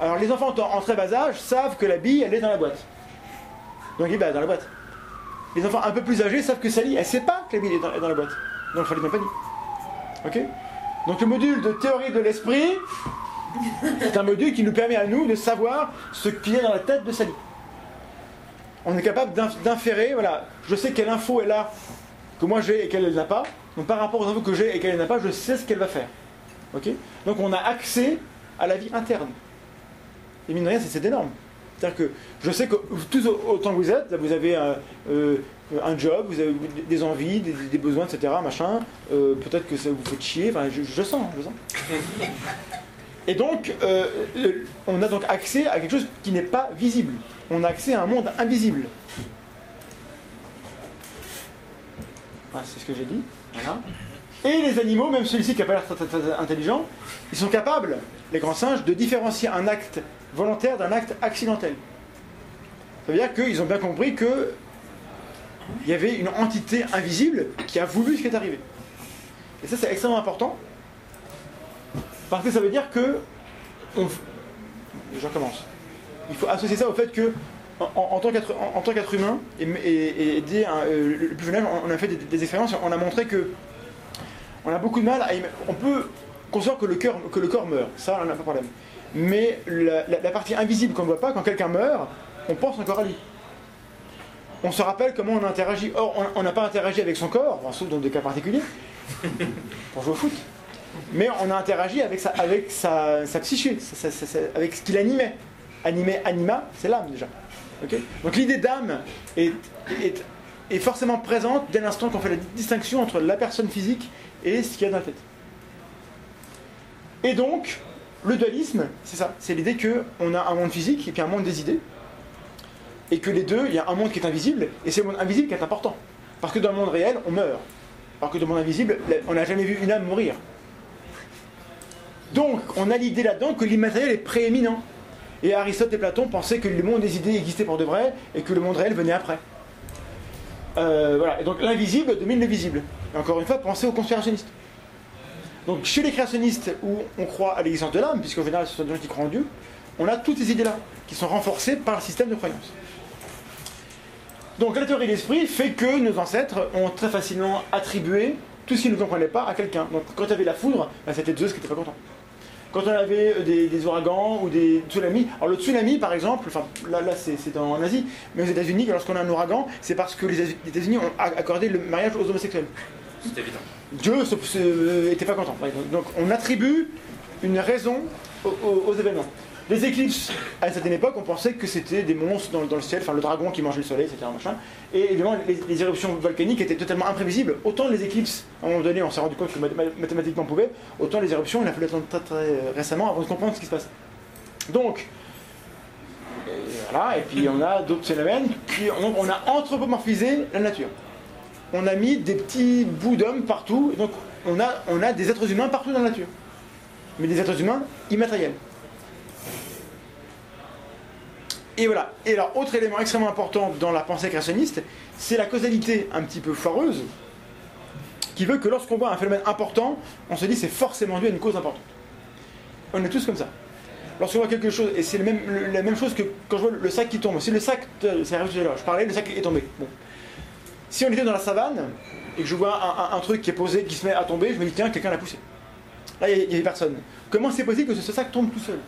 Alors, les enfants en très bas âge savent que la bille, elle est dans la boîte. Donc, il est dans la boîte. Les enfants un peu plus âgés savent que Sally, elle sait pas que la bille est dans, est dans la boîte. Donc, il aller dans le panier. Ok? Donc, le module de théorie de l'esprit, c'est un module qui nous permet à nous de savoir ce qui est dans la tête de Sally. On est capable d'inf- d'inférer, voilà, je sais quelle info est là que moi j'ai et qu'elle n'a pas. Donc par rapport aux infos que j'ai et qu'elle n'a pas, je sais ce qu'elle va faire. Donc on a accès à la vie interne. Et mine de rien, c'est- énorme. C'est-à-dire que je sais que tous autant que vous êtes, vous avez un, euh, un job, vous avez des envies, des, des besoins, etc. Machin. Euh, Peut-être que ça vous fait chier. Enfin, je, je sens, je sens. [LAUGHS] Et donc, euh, on a donc accès à quelque chose qui n'est pas visible. On a accès à un monde invisible. C'est ce que j'ai dit. Et les animaux, même celui-ci qui n'a pas l'air très, intelligent, ils sont capables, les grands singes, de différencier un acte volontaire d'un acte accidentel. Ça veut dire qu'ils ont bien compris que il y avait une entité invisible qui a voulu ce qui est arrivé. Et ça, c'est extrêmement important. Parce que ça veut dire que. On... Je recommence. Il faut associer ça au fait que, en, en- en tant qu'être humain, et, dès un- euh, le plus jeune âge, on, a fait des, expériences, on a montré que on a beaucoup de mal à. On peut concevoir que le, que le corps meurt, ça, on n'a pas de problème. Mais la, partie invisible qu'on ne voit pas, quand quelqu'un meurt, on pense encore à lui. On se rappelle comment on a interagi. Or, on- n'a pas interagi avec son corps, sauf dans des cas particuliers, [LAUGHS] pour jouer au foot. Mais on a interagi avec sa, avec sa, psyché, avec ce qui l'animait. Animé, anima, c'est l'âme déjà. Donc l'idée d'âme est, est, est forcément présente dès l'instant qu'on fait la distinction entre la personne physique et ce qu'il y a dans la tête. Et donc, le dualisme, c'est ça. C'est l'idée qu'on a un monde physique et puis un monde des idées. Et que les deux, il y a un monde qui est invisible, et c'est le monde invisible qui est important. Parce que dans le monde réel, on meurt. Alors que dans le monde invisible, on n'a jamais vu une âme mourir. Donc, on a l'idée là-dedans que l'immatériel est prééminent. Et Aristote et Platon pensaient que le monde des idées existait pour de vrai et que le monde réel venait après. Euh, voilà. Et donc l'invisible domine le visible. Et encore une fois, pensez aux conspirationnistes. Donc chez les créationnistes où on croit à l'existence de l'âme, puisqu'en général ce sont des gens qui croient en Dieu, on a toutes ces idées-là qui sont renforcées par le système de croyance. Donc la théorie de l'esprit fait que nos ancêtres ont très facilement attribué tout ce qu'ils ne comprenaient pas à quelqu'un. Donc quand il y avait la foudre, bah, c'était Zeus qui était pas content. Quand on avait des, des ouragans ou des tsunamis, alors le tsunami par exemple, enfin là, là c'est en Asie, mais aux États-Unis, lorsqu'on a un ouragan, c'est parce que les États-Unis ont accordé le mariage aux homosexuels. C'est évident. Dieu n'était pas content. Donc- Donc on attribue une raison aux, aux- aux événements. Les éclipses, à une certaine époque, on pensait que c'était des monstres dans, le ciel, enfin le dragon qui mangeait le soleil, etc. Et évidemment, les, éruptions volcaniques étaient totalement imprévisibles. Autant les éclipses, à un moment donné, on s'est rendu compte que mathé- mathématiquement on pouvait, autant les éruptions, il a fallu attendre très, très récemment avant de comprendre ce qui se passe. Donc, voilà, et puis on a d'autres phénomènes, donc on a anthropomorphisé la nature on a mis des petits bouts d'hommes partout, et donc on a des êtres humains partout dans la nature. Mais des êtres humains immatériels. Et voilà. Et alors, autre élément extrêmement important dans la pensée créationniste, c'est la causalité un petit peu foireuse, qui veut que lorsqu'on voit un phénomène important, on se dit c'est forcément dû à une cause importante. On est tous comme ça. Lorsqu'on voit quelque chose, et c'est la même chose que quand je vois le sac qui tombe. Si le sac, c'est arrivé je parlais, le sac est tombé. Si on était dans la savane et que je vois un truc qui est posé, qui se met à tomber, je me dis tiens, quelqu'un l'a poussé. Là, il n'y avait personne. Comment c'est possible que ce sac tombe tout seul?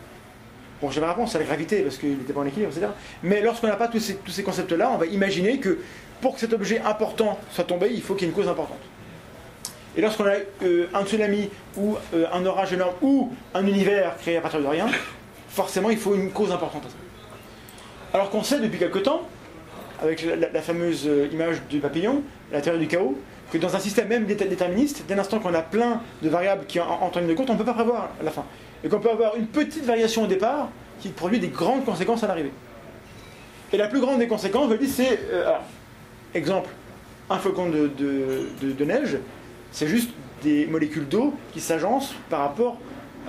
Bon, j'ai ma réponse, c'est la gravité, parce qu'il n'était pas en équilibre, etc. Mais lorsqu'on n'a pas tous ces, concepts-là, on va imaginer que pour que cet objet important soit tombé, il faut qu'il y ait une cause importante. Et lorsqu'on a euh, un tsunami ou euh, un orage énorme ou un univers créé à partir de rien, forcément il faut une cause importante à ça. Alors qu'on sait depuis quelque temps, avec la, fameuse euh, image du papillon, la théorie du chaos, que dans un système même déterministe, dès l'instant qu'on a plein de variables qui en- en ligne de compte, on ne peut pas prévoir la fin. Et qu'on peut avoir une petite variation au départ qui produit des grandes conséquences à l'arrivée. Et la plus grande des conséquences, je dis, c'est, euh, exemple, un flocon de, de- neige, c'est juste des molécules d'eau qui s'agencent par rapport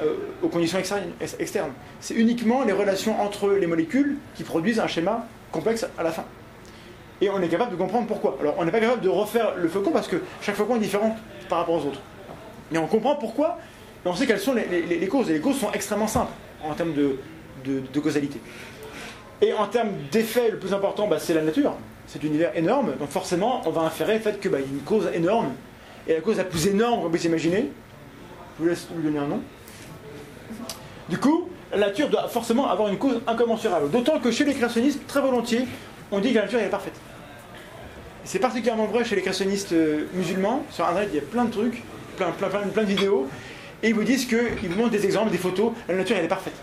euh, aux conditions externes. C'est uniquement les relations entre les molécules qui produisent un schéma complexe à la fin. Et on est capable de comprendre pourquoi. Alors on n'est pas capable de refaire le flocon parce que chaque flocon est différent par rapport aux autres. Mais on comprend pourquoi on sait quelles sont les, causes. Et les causes sont extrêmement simples en termes de, causalité. Et en termes d'effet, le plus important, bah, c'est la nature. Cet univers énorme. Donc forcément, on va inférer le fait qu'il y a une cause énorme. Et la cause la plus énorme qu'on puisse imaginer, je vous laisse lui donner un nom. Du coup, la nature doit forcément avoir une cause incommensurable. D'autant que chez les créationnistes, très volontiers, on dit que la nature est parfaite. C'est particulièrement vrai chez les créationnistes euh, musulmans. Sur Internet, il y a plein de trucs, plein de vidéos. Et ils vous disent qu'ils vous montrent des exemples, des photos. La nature, elle est parfaite.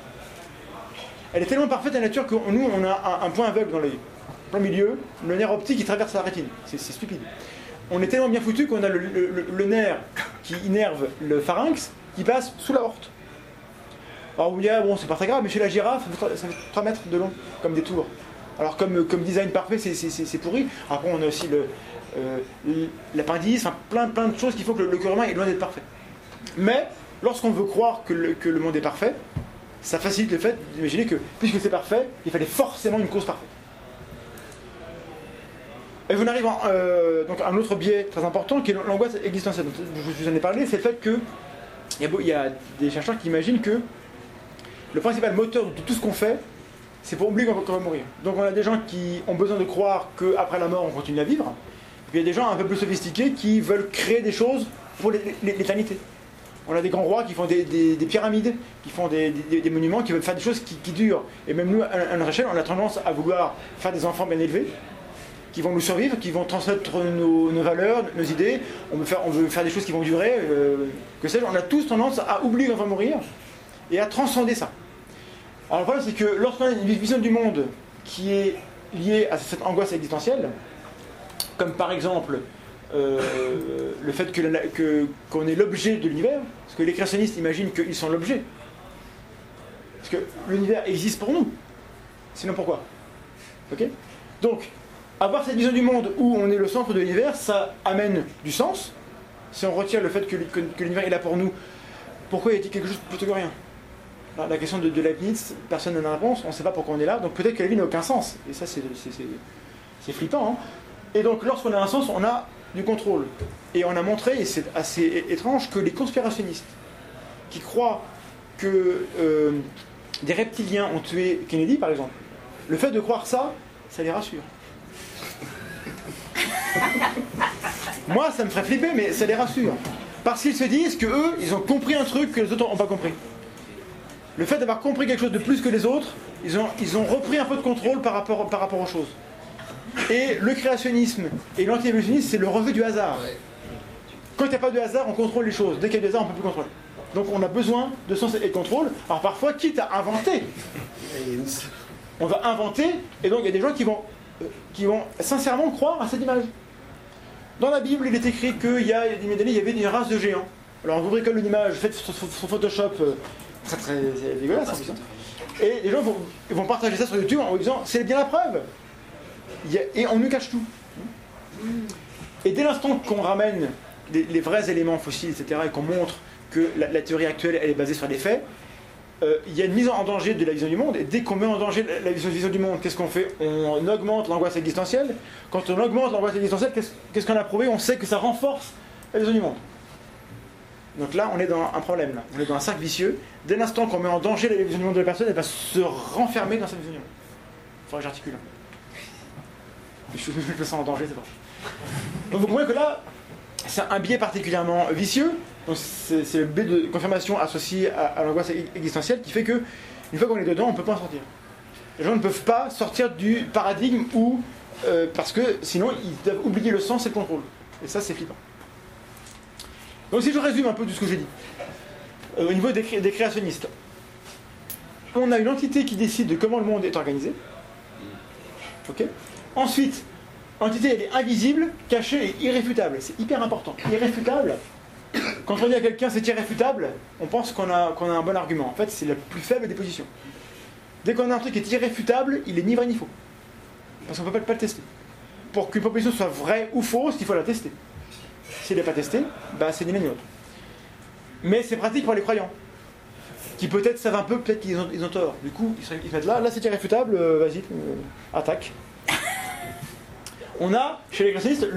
Elle est tellement parfaite, la nature, que nous, on a un, point aveugle dans l'œil. Plein milieu, le nerf optique qui traverse la rétine. C'est stupide. On est tellement bien foutu qu'on a le, le- nerf qui innerve le pharynx qui passe sous la horte. Alors vous me direz, bon, c'est pas très grave, mais chez la girafe, ça fait trois- ça fait 3 mètres de long, comme des tours. Alors comme, design parfait, c'est- pourri. Après, on a aussi euh, l'appendice, enfin, plein, plein de choses qui font que le, le cœur humain est loin d'être parfait. Mais, lorsqu'on veut croire que le, monde est parfait, ça facilite le fait d'imaginer que, puisque c'est parfait, il fallait forcément une cause parfaite. Et vous en arrivez à un autre biais très important qui est l'angoisse existentielle. Je vous en ai parlé, c'est le fait que il y, y a des chercheurs qui imaginent que le principal moteur de tout ce qu'on fait, c'est pour oublier qu'on va- mourir. Donc on a des gens qui ont besoin de croire qu'après la mort, on continue à vivre. Puis il y a des gens un peu plus sophistiqués qui veulent créer des choses pour l'é- l'é- l'éternité. On a des grands rois qui font des, des- des pyramides, qui font des, monuments, qui veulent faire des choses qui, durent. Et même nous, à notre échelle, on a tendance à vouloir faire des enfants bien élevés, qui vont nous survivre, qui vont transmettre nos, valeurs, nos idées. On veut, faire, on veut faire des choses qui vont durer. euh, que sais-je. On a tous tendance à oublier qu'on va mourir et à transcender ça. Alors le problème, c'est que lorsqu'on a une vision du monde qui est liée à cette angoisse existentielle, comme par exemple euh, le fait la- que- qu'on est l'objet de l'univers, parce que les créationnistes imaginent qu'ils sont l'objet. Parce que l'univers existe pour nous. Sinon pourquoi? Ok? Donc, avoir cette vision du monde où on est le centre de l'univers, ça amène du sens. Si on retire le fait que, l'univers est là pour nous, pourquoi y a-t-il quelque chose plutôt que rien? La, question de, de Leibniz, personne n'a la réponse, on ne sait pas pourquoi on est là, donc peut-être que la vie n'a aucun sens. Et ça, c'est flippant. hein. Et donc, lorsqu'on a un sens, on a du contrôle. Et on a montré, et c'est assez étrange, que les conspirationnistes qui croient que euh, des reptiliens ont tué Kennedy, par exemple, le fait de croire ça, ça les rassure. [LAUGHS] Moi, ça me ferait flipper, mais ça les rassure. Parce qu'ils se disent que eux, ils ont compris un truc que les autres n'ont pas compris. Le fait d'avoir compris quelque chose de plus que les autres, ils ont, ils ont repris un peu de contrôle par rapport aux choses. Et le créationnisme et l'anti-évolutionnisme, c'est le revêt du hasard. Quand il n'y a pas de hasard, on contrôle les choses. Dès qu'il y a du hasard, on ne peut plus contrôler. Donc on a besoin de sens et de contrôle. Alors parfois, quitte à inventer, on va inventer, et donc il y a des gens qui vont, euh, qui vont sincèrement croire à cette image. Dans la Bible, il est écrit qu'il y a des milliers d'années, il y avait une race de géants. Alors on vous bricole une image faite sur, Photoshop, euh, très très c'est dégueulasse en plus. hein. Et les gens vont, vont partager ça sur YouTube en vous disant c'est bien la preuve. Il et on nous cache tout. Et dès l'instant qu'on ramène les, vrais éléments fossiles, etc., et qu'on montre que la, théorie actuelle elle est basée sur des faits, euh, il y a une mise en danger de la vision du monde. Et dès qu'on met en danger la, vision, du monde, qu'est-ce qu'on fait? On augmente l'angoisse existentielle. Quand on augmente l'angoisse existentielle, qu'est-ce qu'on a prouvé? On sait que ça renforce la vision du monde. Donc là, on est dans un problème. Là. On est dans un cercle vicieux. Dès l'instant qu'on met en danger la vision du monde de la personne, elle va se renfermer dans sa vision du monde. Faudrait que j'articule. Je, je me sens en danger, c'est pas. Donc vous comprenez que là, c'est un biais particulièrement vicieux. C'est le biais de confirmation associé à, l'angoisse e- existentielle qui fait que une fois qu'on est dedans, on ne peut pas en sortir. Les gens ne peuvent pas sortir du paradigme où euh, parce que sinon ils doivent oublier le sens et le contrôle. Et ça c'est flippant. Donc si je résume un peu tout ce que j'ai dit, euh, au niveau des, cré- des créationnistes, on a une entité qui décide de comment le monde est organisé. Ok? Ensuite, l'entité elle est invisible, cachée et irréfutable. C'est hyper important. Irréfutable, quand on dit à quelqu'un c'est irréfutable, on pense qu'on a, qu'on a un bon argument. En fait, c'est la plus faible des positions. Dès qu'on a un truc qui est irréfutable, il est ni vrai ni faux. Parce qu'on ne peut pas, le tester. Pour qu'une proposition soit vraie ou fausse, il faut la tester. S'il n'est pas testé, bah, c'est ni l'un ni l'autre. Mais c'est pratique pour les croyants. Qui peut-être savent un peu, peut-être qu'ils ont, ils ont tort. Du coup, ils se ils se mettent là, là c'est irréfutable, euh, vas-y, euh, attaque. On a, chez les créationnistes,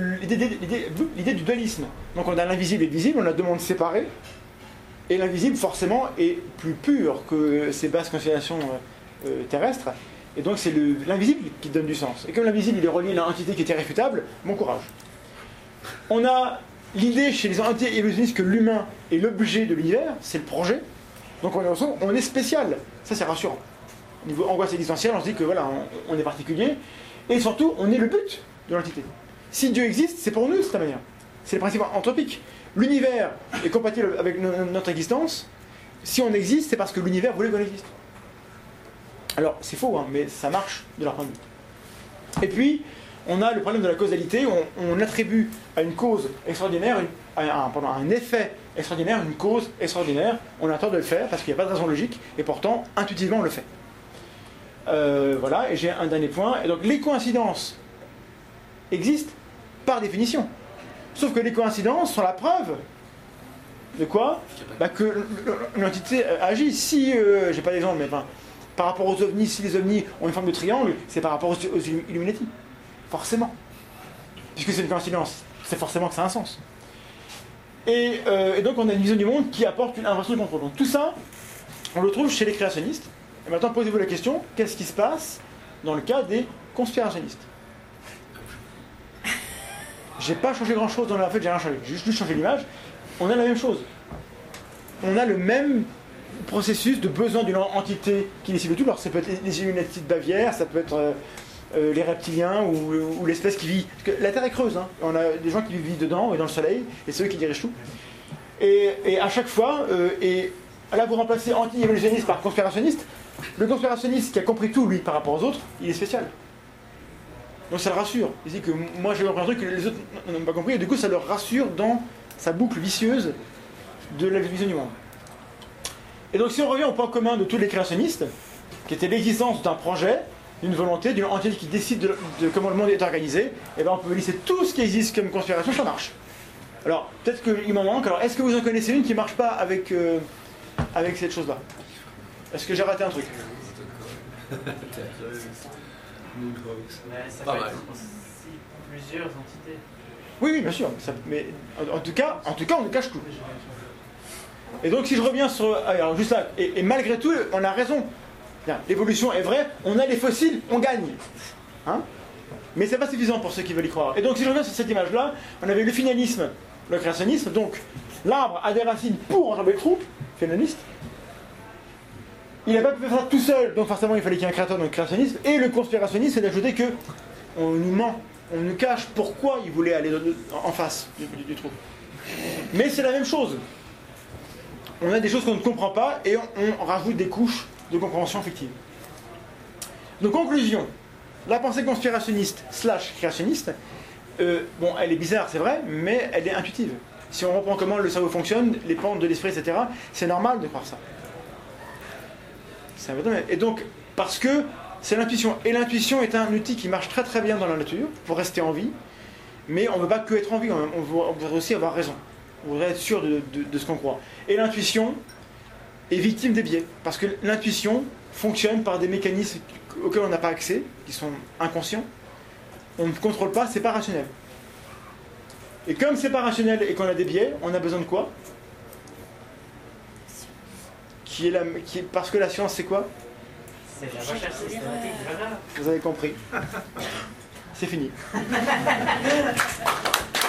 l'idée, du dualisme. Donc on a l'invisible et le visible, on a deux mondes séparés. Et l'invisible, forcément, est plus pur que ces basses constellations euh, euh, terrestres. Et donc c'est le- l'invisible qui donne du sens. Et comme l'invisible, il est relié à l'entité qui est irréfutable, bon courage. On a l'idée chez les anti-évolutionnistes que l'humain est l'objet de l'univers, c'est le projet. Donc on est, on est spécial. Ça c'est rassurant. Au niveau angoisse existentielle, on se dit que voilà, on est particulier. Et surtout, on est le but de l'entité. Si Dieu existe, c'est pour nous de cette manière. C'est le principe anthropique. L'univers est compatible avec no- notre existence. Si on existe, c'est parce que l'univers voulait qu'on existe. Alors, c'est faux, hein, mais ça marche de leur point de vue. Et puis, on a le problème de la causalité. On, attribue à une cause extraordinaire, à un effet extraordinaire, une cause extraordinaire. On a tort de le faire parce qu'il n'y a pas de raison logique, et pourtant, intuitivement, on le fait. Euh, voilà, et j'ai un dernier point. Et donc, les coïncidences existent par définition. Sauf que les coïncidences sont la preuve de quoi bah, Que l'entité euh, agit. Si, euh, j'ai pas d'exemple, mais par rapport aux ovnis, si les ovnis ont une forme de triangle, c'est par rapport aux, aux Illuminati. Forcément. Puisque c'est une coïncidence, c'est forcément que ça a un sens. Et, euh, donc on a une vision du monde qui apporte une inversion de contrôle. Donc tout ça, on le trouve chez les créationnistes. Et maintenant posez-vous la question, qu'est-ce qui se passe dans le cas des conspirationnistes? J'ai pas changé grand chose dans la. Fait, j'ai rien changé. J'ai juste changé l'image. On a la même chose. On a le même processus de besoin d'une entité qui décide de tout. Alors, ça peut être les- Illuminati de Bavière, ça peut être euh, euh, les reptiliens ou, l'espèce qui vit. Parce que la Terre est creuse. hein. On a des gens qui vivent dedans et dans le soleil, et c'est eux qui dirigent tout. Et, et à chaque fois, euh, et là, vous remplacez anti-évolutionniste par conspirationniste. Le conspirationniste qui a compris tout, lui, par rapport aux autres, il est spécial. Donc ça le rassure. Il dit que moi j'ai compris un truc que les autres n'ont pas compris, et du coup ça le rassure dans sa boucle vicieuse de la vision du monde. Et donc si on revient au point commun de tous les créationnistes, qui était l'existence d'un projet, d'une volonté, d'une entité qui décide de, comment le monde est organisé, et ben on peut lister tout ce qui existe comme conspiration, ça marche. Alors peut-être qu'il m'en manque, alors est-ce que vous en connaissez une qui marche pas avec, euh, avec cette chose-là? Est-ce que j'ai raté un truc? [LAUGHS] Mais ça Pas peut mal. être aussi plusieurs entités. Oui, oui, bien sûr. ça- mais en, en tout cas, en tout cas, on nous cache tout. Et donc, si je reviens sur. Alors, juste là, et, et malgré tout, on a raison. L'évolution est vraie, on a les fossiles, on gagne. Hein? Mais c'est pas suffisant pour ceux qui veulent y croire. Et donc, si je reviens sur cette image-là, on avait le finalisme, le créationnisme. Donc, l'arbre a des racines pour enjamber le trou, finaliste. Il n'a pas pu faire ça tout seul, donc forcément, il fallait qu'il y ait un créateur, donc créationniste. Et le conspirationnisme, c'est d'ajouter que on nous ment, on nous cache pourquoi il voulait aller en face du, trou. Mais c'est la même chose. On a des choses qu'on ne comprend pas et on, on rajoute des couches de compréhension fictive. Donc conclusion, la pensée conspirationniste slash créationniste, euh, bon, elle est bizarre, c'est vrai, mais elle est intuitive. Si on reprend comment le cerveau fonctionne, les pentes de l'esprit, etc., c'est normal de croire ça. C'est un peu- Et donc, parce que c'est l'intuition. Et l'intuition est un outil qui marche très très bien dans la nature pour rester en vie. Mais on ne veut pas que être en vie, on veut aussi avoir raison. On voudrait être sûr de, de- de ce qu'on croit. Et l'intuition est victime des biais. Parce que l'intuition fonctionne par des mécanismes auxquels on n'a pas accès, qui sont inconscients. On ne contrôle pas, c'est pas rationnel. Et comme c'est pas rationnel et qu'on a des biais, on a besoin de quoi? Qui est la, qui est, Parce que la science, c'est quoi C'est la recherche systématique, voilà. Vous avez compris. C'est fini. [LAUGHS]